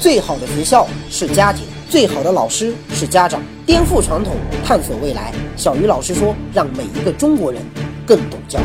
最好的学校是家庭，最好的老师是家长。颠覆传统，探索未来。小鱼老师说，让每一个中国人更懂教育。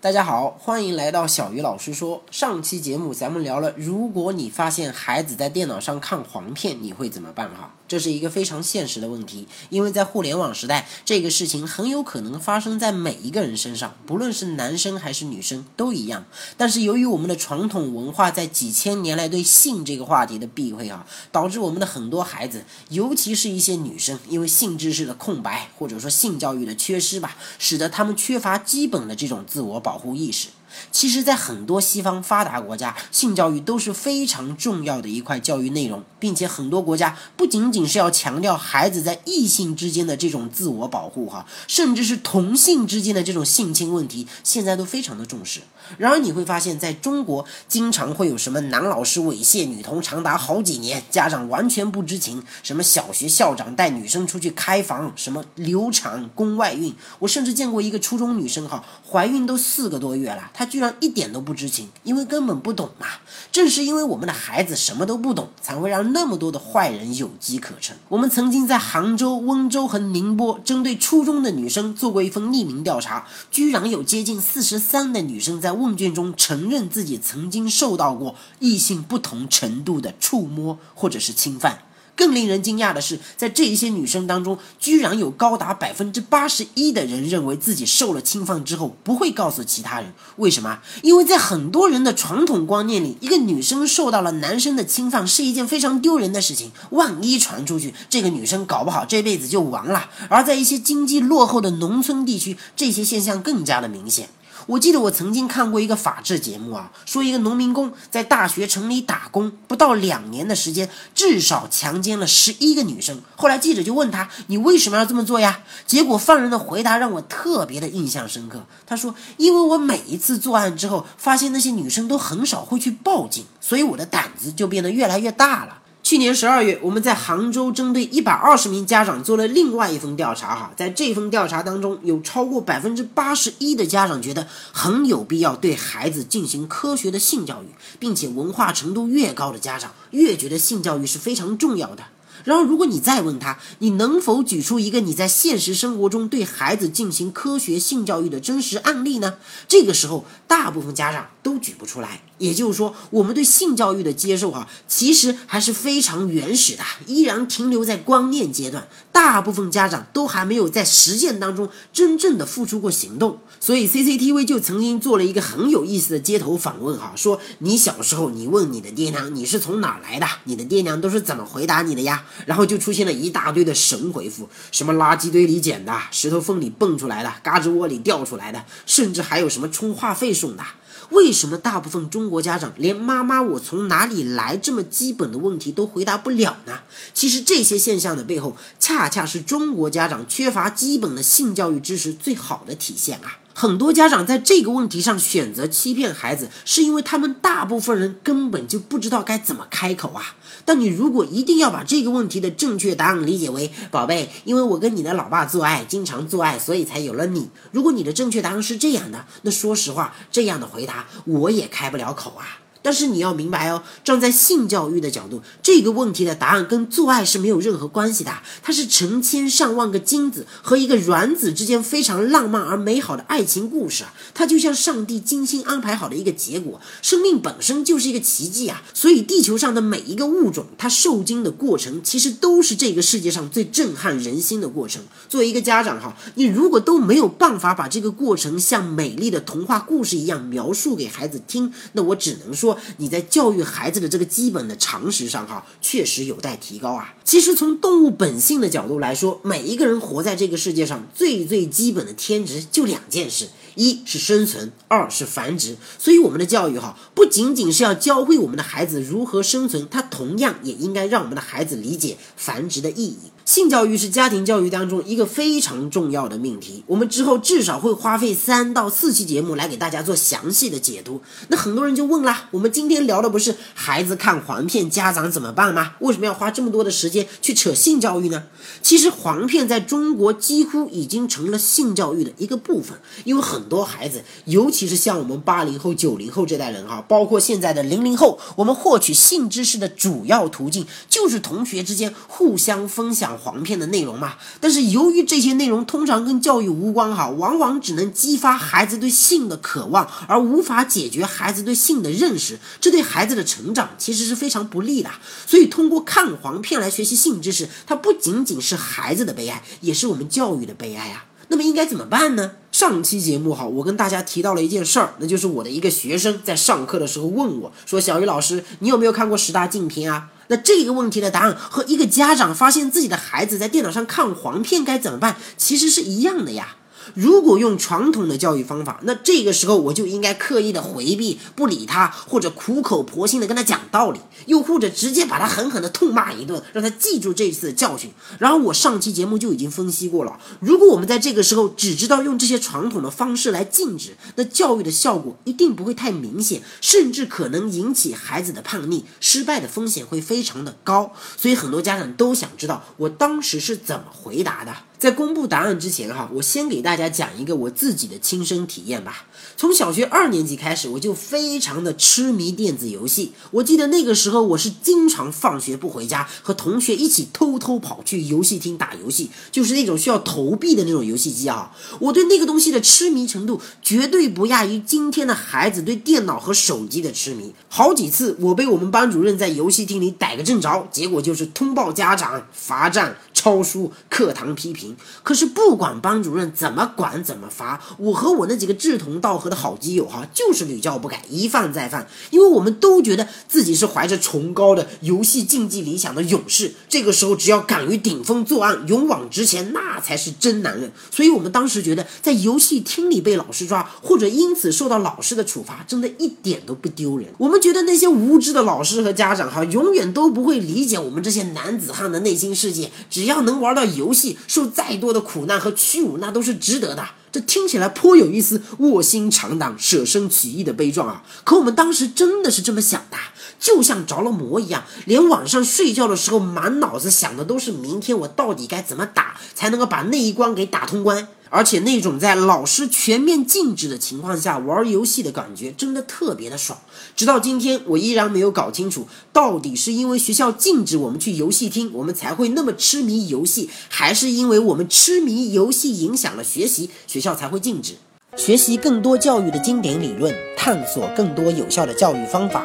大家好，欢迎来到小鱼老师说。上期节目咱们聊了，如果你发现孩子在电脑上看黄片，你会怎么办？哈，这是一个非常现实的问题，因为在互联网时代，这个事情很有可能发生在每一个人身上，不论是男生还是女生都一样。但是由于我们的传统文化在几千年来对性这个话题的避讳啊，导致我们的很多孩子，尤其是一些女生，因为性知识的空白或者说性教育的缺失吧，使得他们缺乏基本的这种自我保。护意识。其实，在很多西方发达国家，性教育都是非常重要的一块教育内容，并且很多国家不仅仅是要强调孩子在异性之间的这种自我保护，哈，甚至是同性之间的这种性侵问题，现在都非常的重视。然而，你会发现在中国，经常会有什么男老师猥亵女童长达好几年，家长完全不知情；什么小学校长带女生出去开房，什么流产、宫外孕。我甚至见过一个初中女生，哈，怀孕都四个多月了，他居然一点都不知情，因为根本不懂嘛。正是因为我们的孩子什么都不懂，才会让那么多的坏人有机可乘。我们曾经在杭州、温州和宁波针对初中的女生做过一份匿名调查，居然有接近四十三的女生在。问卷中承认自己曾经受到过异性不同程度的触摸或者是侵犯。更令人惊讶的是，在这一些女生当中，居然有高达百分之八十一的人认为自己受了侵犯之后不会告诉其他人。为什么？因为在很多人的传统观念里，一个女生受到了男生的侵犯是一件非常丢人的事情。万一传出去，这个女生搞不好这辈子就完了。而在一些经济落后的农村地区，这些现象更加的明显。我记得我曾经看过一个法制节目啊，说一个农民工在大学城里打工，不到两年的时间，至少强奸了十一个女生。后来记者就问他：“你为什么要这么做呀？”结果犯人的回答让我特别的印象深刻。他说：“因为我每一次作案之后，发现那些女生都很少会去报警，所以我的胆子就变得越来越大了。”去年十二月，我们在杭州针对一百二十名家长做了另外一份调查。哈，在这份调查当中，有超过百分之八十一的家长觉得很有必要对孩子进行科学的性教育，并且文化程度越高的家长越觉得性教育是非常重要的。然后，如果你再问他，你能否举出一个你在现实生活中对孩子进行科学性教育的真实案例呢？这个时候，大部分家长都举不出来。也就是说，我们对性教育的接受，哈，其实还是非常原始的，依然停留在观念阶段。大部分家长都还没有在实践当中真正的付出过行动。所以，CCTV 就曾经做了一个很有意思的街头访问，哈，说你小时候，你问你的爹娘你是从哪来的，你的爹娘都是怎么回答你的呀？然后就出现了一大堆的神回复，什么垃圾堆里捡的，石头缝里蹦出来的，嘎吱窝里掉出来的，甚至还有什么充话费送的。为什么大部分中国家长连“妈妈，我从哪里来”这么基本的问题都回答不了呢？其实这些现象的背后，恰恰是中国家长缺乏基本的性教育知识最好的体现啊！很多家长在这个问题上选择欺骗孩子，是因为他们大部分人根本就不知道该怎么开口啊。但你如果一定要把这个问题的正确答案理解为“宝贝，因为我跟你的老爸做爱，经常做爱，所以才有了你”，如果你的正确答案是这样的，那说实话，这样的回答我也开不了口啊。但是你要明白哦，站在性教育的角度，这个问题的答案跟做爱是没有任何关系的。它是成千上万个精子和一个卵子之间非常浪漫而美好的爱情故事啊！它就像上帝精心安排好的一个结果。生命本身就是一个奇迹啊！所以地球上的每一个物种，它受精的过程，其实都是这个世界上最震撼人心的过程。作为一个家长哈，你如果都没有办法把这个过程像美丽的童话故事一样描述给孩子听，那我只能说。你在教育孩子的这个基本的常识上，哈，确实有待提高啊。其实从动物本性的角度来说，每一个人活在这个世界上，最最基本的天职就两件事：一是生存，二是繁殖。所以我们的教育，哈，不仅仅是要教会我们的孩子如何生存，它同样也应该让我们的孩子理解繁殖的意义。性教育是家庭教育当中一个非常重要的命题，我们之后至少会花费三到四期节目来给大家做详细的解读。那很多人就问啦，我们今天聊的不是孩子看黄片，家长怎么办吗？为什么要花这么多的时间去扯性教育呢？其实黄片在中国几乎已经成了性教育的一个部分，因为很很多孩子，尤其是像我们八零后、九零后这代人哈，包括现在的零零后，我们获取性知识的主要途径就是同学之间互相分享。黄片的内容嘛，但是由于这些内容通常跟教育无关哈，往往只能激发孩子对性的渴望，而无法解决孩子对性的认识，这对孩子的成长其实是非常不利的。所以通过看黄片来学习性知识，它不仅仅是孩子的悲哀，也是我们教育的悲哀啊。那么应该怎么办呢？上期节目哈，我跟大家提到了一件事儿，那就是我的一个学生在上课的时候问我说：“小鱼老师，你有没有看过十大禁片啊？”那这个问题的答案和一个家长发现自己的孩子在电脑上看黄片该怎么办，其实是一样的呀。如果用传统的教育方法，那这个时候我就应该刻意的回避，不理他，或者苦口婆心的跟他讲道理，又或者直接把他狠狠的痛骂一顿，让他记住这一次的教训。然后我上期节目就已经分析过了，如果我们在这个时候只知道用这些传统的方式来禁止，那教育的效果一定不会太明显，甚至可能引起孩子的叛逆，失败的风险会非常的高。所以很多家长都想知道我当时是怎么回答的。在公布答案之前，哈，我先给大家讲一个我自己的亲身体验吧。从小学二年级开始，我就非常的痴迷电子游戏。我记得那个时候，我是经常放学不回家，和同学一起偷偷跑去游戏厅打游戏，就是那种需要投币的那种游戏机啊。我对那个东西的痴迷程度，绝对不亚于今天的孩子对电脑和手机的痴迷。好几次，我被我们班主任在游戏厅里逮个正着，结果就是通报家长、罚站。抄书、课堂批评，可是不管班主任怎么管怎么罚，我和我那几个志同道合的好基友哈，就是屡教不改，一犯再犯。因为我们都觉得自己是怀着崇高的游戏竞技理想的勇士，这个时候只要敢于顶风作案、勇往直前，那才是真男人。所以我们当时觉得，在游戏厅里被老师抓，或者因此受到老师的处罚，真的一点都不丢人。我们觉得那些无知的老师和家长哈，永远都不会理解我们这些男子汉的内心世界。只要能玩到游戏，受再再多的苦难和屈辱，那都是值得的。这听起来颇有一丝卧薪尝胆、舍生取义的悲壮啊！可我们当时真的是这么想的，就像着了魔一样，连晚上睡觉的时候满脑子想的都是明天我到底该怎么打，才能够把那一关给打通关。而且那种在老师全面禁止的情况下玩游戏的感觉，真的特别的爽。直到今天，我依然没有搞清楚，到底是因为学校禁止我们去游戏厅，我们才会那么痴迷游戏，还是因为我们痴迷游戏影响了学习，学校才会禁止？学习更多教育的经典理论，探索更多有效的教育方法。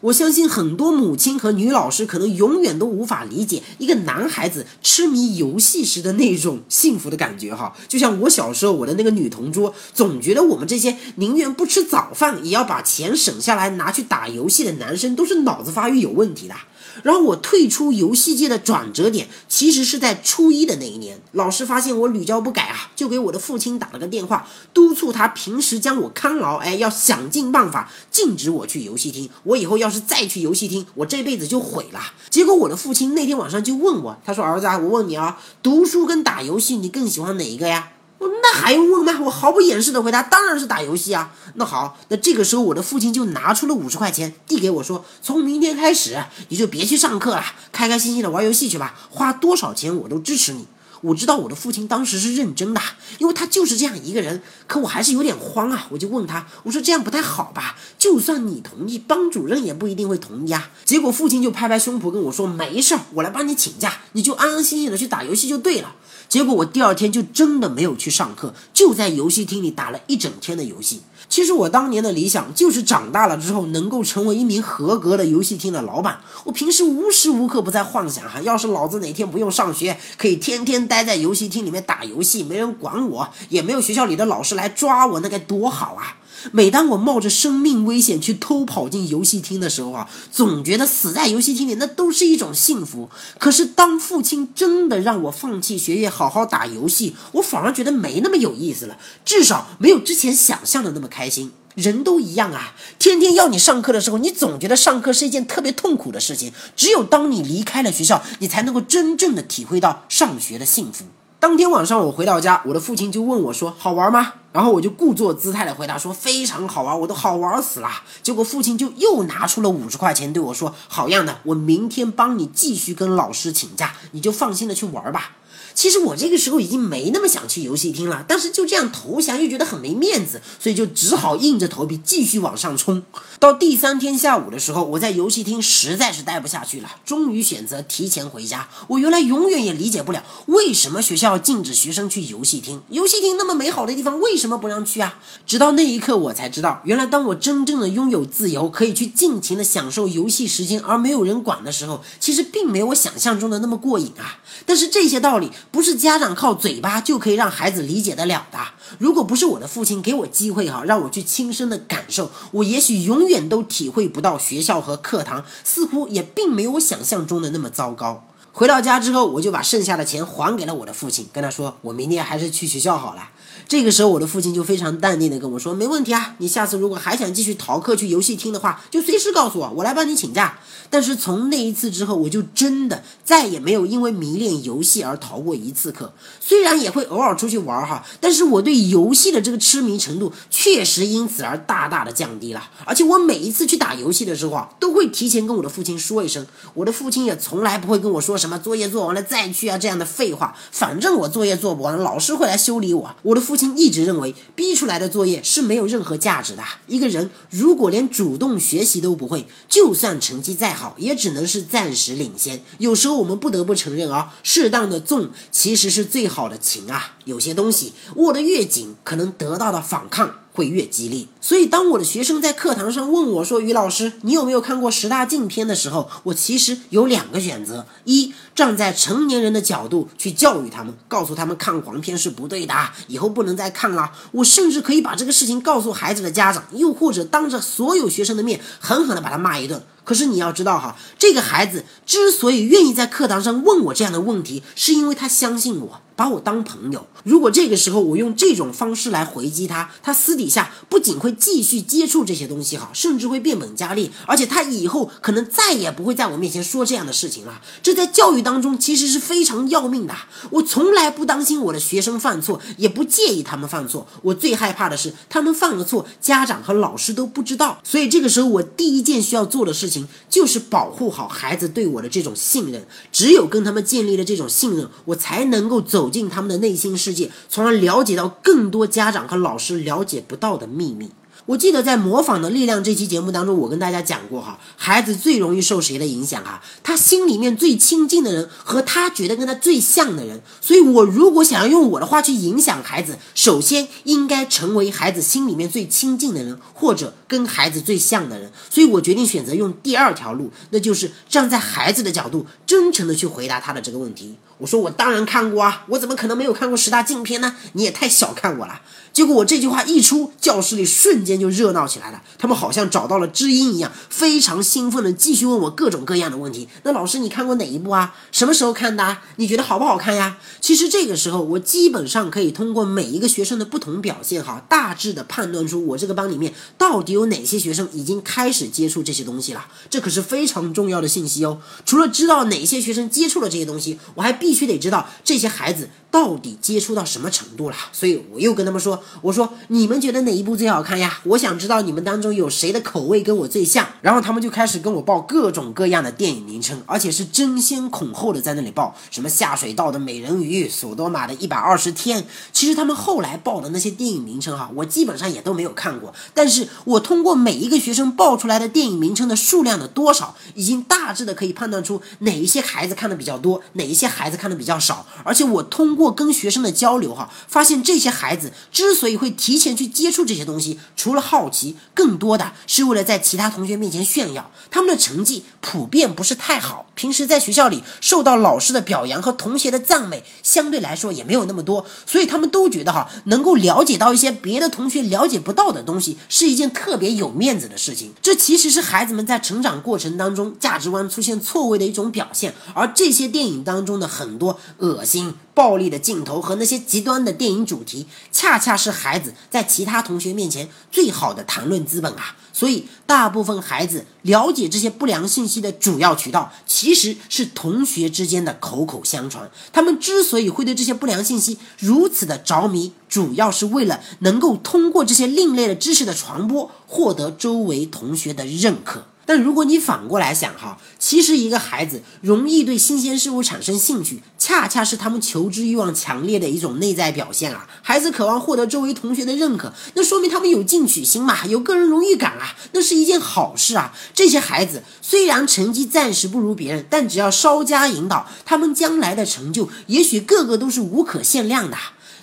我相信很多母亲和女老师可能永远都无法理解一个男孩子痴迷游戏时的那种幸福的感觉哈，就像我小时候，我的那个女同桌总觉得我们这些宁愿不吃早饭也要把钱省下来拿去打游戏的男生都是脑子发育有问题的。然后我退出游戏界的转折点，其实是在初一的那一年，老师发现我屡教不改啊，就给我的父亲打了个电话，督促他平时将我看牢，哎，要想尽办法禁止我去游戏厅。我以后要是再去游戏厅，我这辈子就毁了。结果我的父亲那天晚上就问我，他说：“儿子，啊，我问你啊，读书跟打游戏，你更喜欢哪一个呀？”那还用问吗？我毫不掩饰的回答，当然是打游戏啊。那好，那这个时候我的父亲就拿出了五十块钱递给我说：“从明天开始，你就别去上课了，开开心心的玩游戏去吧，花多少钱我都支持你。”我知道我的父亲当时是认真的，因为他就是这样一个人。可我还是有点慌啊，我就问他：“我说这样不太好吧？就算你同意，班主任也不一定会同意啊。”结果父亲就拍拍胸脯跟我说：“没事儿，我来帮你请假，你就安安心心的去打游戏就对了。”结果我第二天就真的没有去上课，就在游戏厅里打了一整天的游戏。其实我当年的理想就是长大了之后能够成为一名合格的游戏厅的老板。我平时无时无刻不在幻想哈，要是老子哪天不用上学，可以天天待在游戏厅里面打游戏，没人管我，也没有学校里的老师来抓我，那该多好啊！每当我冒着生命危险去偷跑进游戏厅的时候啊，总觉得死在游戏厅里那都是一种幸福。可是当父亲真的让我放弃学业，好好打游戏，我反而觉得没那么有意思了，至少没有之前想象的那么开心。人都一样啊，天天要你上课的时候，你总觉得上课是一件特别痛苦的事情。只有当你离开了学校，你才能够真正的体会到上学的幸福。当天晚上我回到家，我的父亲就问我说：“好玩吗？”然后我就故作姿态的回答说：“非常好玩，我都好玩死了。”结果父亲就又拿出了五十块钱对我说：“好样的，我明天帮你继续跟老师请假，你就放心的去玩吧。”其实我这个时候已经没那么想去游戏厅了，但是就这样投降又觉得很没面子，所以就只好硬着头皮继续往上冲。到第三天下午的时候，我在游戏厅实在是待不下去了，终于选择提前回家。我原来永远也理解不了，为什么学校禁止学生去游戏厅？游戏厅那么美好的地方，为什么不让去啊？直到那一刻，我才知道，原来当我真正的拥有自由，可以去尽情的享受游戏时间，而没有人管的时候，其实并没有我想象中的那么过瘾啊。但是这些道理。不是家长靠嘴巴就可以让孩子理解得了的。如果不是我的父亲给我机会哈，让我去亲身的感受，我也许永远都体会不到学校和课堂似乎也并没有我想象中的那么糟糕。回到家之后，我就把剩下的钱还给了我的父亲，跟他说：“我明天还是去学校好了。”这个时候，我的父亲就非常淡定的跟我说：“没问题啊，你下次如果还想继续逃课去游戏厅的话，就随时告诉我，我来帮你请假。”但是从那一次之后，我就真的再也没有因为迷恋游戏而逃过一次课。虽然也会偶尔出去玩哈，但是我对游戏的这个痴迷程度确实因此而大大的降低了。而且我每一次去打游戏的时候啊，都会提前跟我的父亲说一声。我的父亲也从来不会跟我说什么作业做完了再去啊这样的废话。反正我作业做不完，老师会来修理我。我的父亲一直认为，逼出来的作业是没有任何价值的。一个人如果连主动学习都不会，就算成绩再好，也只能是暂时领先。有时候我们不得不承认啊，适当的纵其实是最好的情啊。有些东西握得越紧，可能得到的反抗。会越激烈，所以当我的学生在课堂上问我说：“于老师，你有没有看过十大禁片？”的时候，我其实有两个选择：一，站在成年人的角度去教育他们，告诉他们看黄片是不对的，以后不能再看了。我甚至可以把这个事情告诉孩子的家长，又或者当着所有学生的面狠狠地把他骂一顿。可是你要知道哈，这个孩子之所以愿意在课堂上问我这样的问题，是因为他相信我。把我当朋友，如果这个时候我用这种方式来回击他，他私底下不仅会继续接触这些东西哈，甚至会变本加厉，而且他以后可能再也不会在我面前说这样的事情了。这在教育当中其实是非常要命的。我从来不担心我的学生犯错，也不介意他们犯错，我最害怕的是他们犯了错，家长和老师都不知道。所以这个时候我第一件需要做的事情就是保护好孩子对我的这种信任。只有跟他们建立了这种信任，我才能够走。进他们的内心世界，从而了解到更多家长和老师了解不到的秘密。我记得在《模仿的力量》这期节目当中，我跟大家讲过哈，孩子最容易受谁的影响啊？他心里面最亲近的人和他觉得跟他最像的人。所以，我如果想要用我的话去影响孩子，首先应该成为孩子心里面最亲近的人，或者跟孩子最像的人。所以我决定选择用第二条路，那就是站在孩子的角度，真诚的去回答他的这个问题。我说我当然看过啊，我怎么可能没有看过十大禁片呢？你也太小看我了。结果我这句话一出，教室里瞬间就热闹起来了。他们好像找到了知音一样，非常兴奋的继续问我各种各样的问题。那老师，你看过哪一部啊？什么时候看的？你觉得好不好看呀？其实这个时候，我基本上可以通过每一个学生的不同表现，哈，大致的判断出我这个班里面到底有哪些学生已经开始接触这些东西了。这可是非常重要的信息哦。除了知道哪些学生接触了这些东西，我还必必须得知道这些孩子。到底接触到什么程度了？所以我又跟他们说：“我说你们觉得哪一部最好看呀？我想知道你们当中有谁的口味跟我最像。然后他们就开始跟我报各种各样的电影名称，而且是争先恐后的在那里报什么下水道的美人鱼、索多玛的一百二十天。其实他们后来报的那些电影名称哈，我基本上也都没有看过。但是我通过每一个学生报出来的电影名称的数量的多少，已经大致的可以判断出哪一些孩子看的比较多，哪一些孩子看的比较少。而且我通过跟学生的交流哈，发现这些孩子之所以会提前去接触这些东西，除了好奇，更多的是为了在其他同学面前炫耀。他们的成绩普遍不是太好，平时在学校里受到老师的表扬和同学的赞美，相对来说也没有那么多，所以他们都觉得哈，能够了解到一些别的同学了解不到的东西，是一件特别有面子的事情。这其实是孩子们在成长过程当中价值观出现错位的一种表现。而这些电影当中的很多恶心。暴力的镜头和那些极端的电影主题，恰恰是孩子在其他同学面前最好的谈论资本啊！所以，大部分孩子了解这些不良信息的主要渠道，其实是同学之间的口口相传。他们之所以会对这些不良信息如此的着迷，主要是为了能够通过这些另类的知识的传播，获得周围同学的认可。但如果你反过来想哈，其实一个孩子容易对新鲜事物产生兴趣，恰恰是他们求知欲望强烈的一种内在表现啊。孩子渴望获得周围同学的认可，那说明他们有进取心嘛，有个人荣誉感啊，那是一件好事啊。这些孩子虽然成绩暂时不如别人，但只要稍加引导，他们将来的成就也许个个都是无可限量的。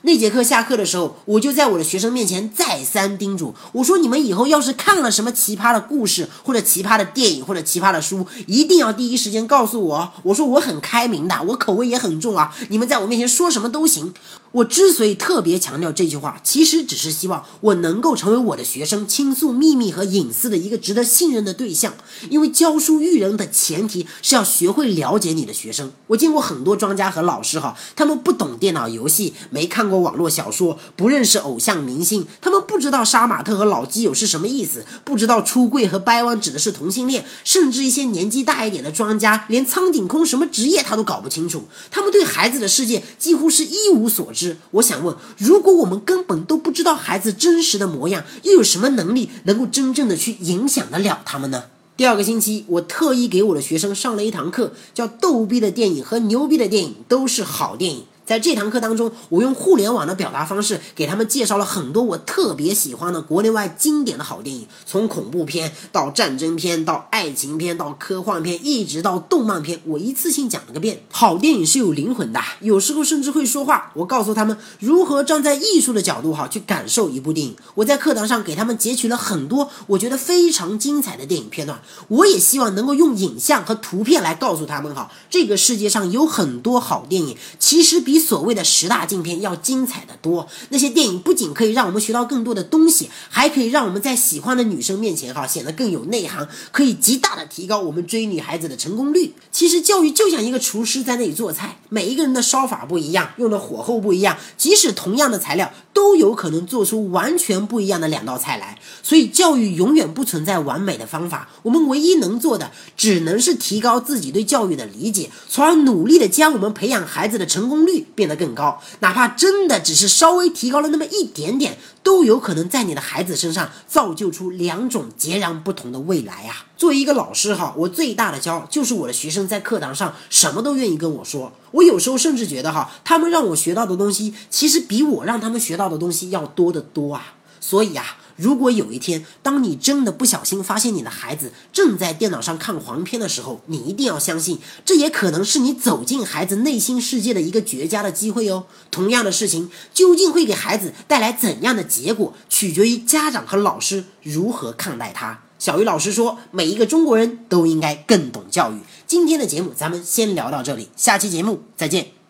那节课下课的时候，我就在我的学生面前再三叮嘱我说：“你们以后要是看了什么奇葩的故事，或者奇葩的电影，或者奇葩的书，一定要第一时间告诉我。我说我很开明的，我口味也很重啊，你们在我面前说什么都行。”我之所以特别强调这句话，其实只是希望我能够成为我的学生倾诉秘密和隐私的一个值得信任的对象。因为教书育人的前提是要学会了解你的学生。我见过很多专家和老师哈，他们不懂电脑游戏，没看过网络小说，不认识偶像明星，他们不知道杀马特和老基友是什么意思，不知道出柜和掰弯指的是同性恋，甚至一些年纪大一点的专家，连苍井空什么职业他都搞不清楚。他们对孩子的世界几乎是一无所知。我想问，如果我们根本都不知道孩子真实的模样，又有什么能力能够真正的去影响得了他们呢？第二个星期，我特意给我的学生上了一堂课，叫“逗逼的电影和牛逼的电影都是好电影”。在这堂课当中，我用互联网的表达方式给他们介绍了很多我特别喜欢的国内外经典的好电影，从恐怖片到战争片，到爱情片，到科幻片，一直到动漫片，我一次性讲了个遍。好电影是有灵魂的，有时候甚至会说话。我告诉他们如何站在艺术的角度哈去感受一部电影。我在课堂上给他们截取了很多我觉得非常精彩的电影片段。我也希望能够用影像和图片来告诉他们哈，这个世界上有很多好电影，其实比。比所谓的十大禁片要精彩的多。那些电影不仅可以让我们学到更多的东西，还可以让我们在喜欢的女生面前哈显得更有内涵，可以极大的提高我们追女孩子的成功率。其实教育就像一个厨师在那里做菜，每一个人的烧法不一样，用的火候不一样，即使同样的材料，都有可能做出完全不一样的两道菜来。所以教育永远不存在完美的方法，我们唯一能做的只能是提高自己对教育的理解，从而努力的将我们培养孩子的成功率。变得更高，哪怕真的只是稍微提高了那么一点点，都有可能在你的孩子身上造就出两种截然不同的未来啊！作为一个老师哈，我最大的骄傲就是我的学生在课堂上什么都愿意跟我说。我有时候甚至觉得哈，他们让我学到的东西，其实比我让他们学到的东西要多得多啊！所以啊。如果有一天，当你真的不小心发现你的孩子正在电脑上看黄片的时候，你一定要相信，这也可能是你走进孩子内心世界的一个绝佳的机会哦。同样的事情究竟会给孩子带来怎样的结果，取决于家长和老师如何看待他。小鱼老师说，每一个中国人都应该更懂教育。今天的节目咱们先聊到这里，下期节目再见。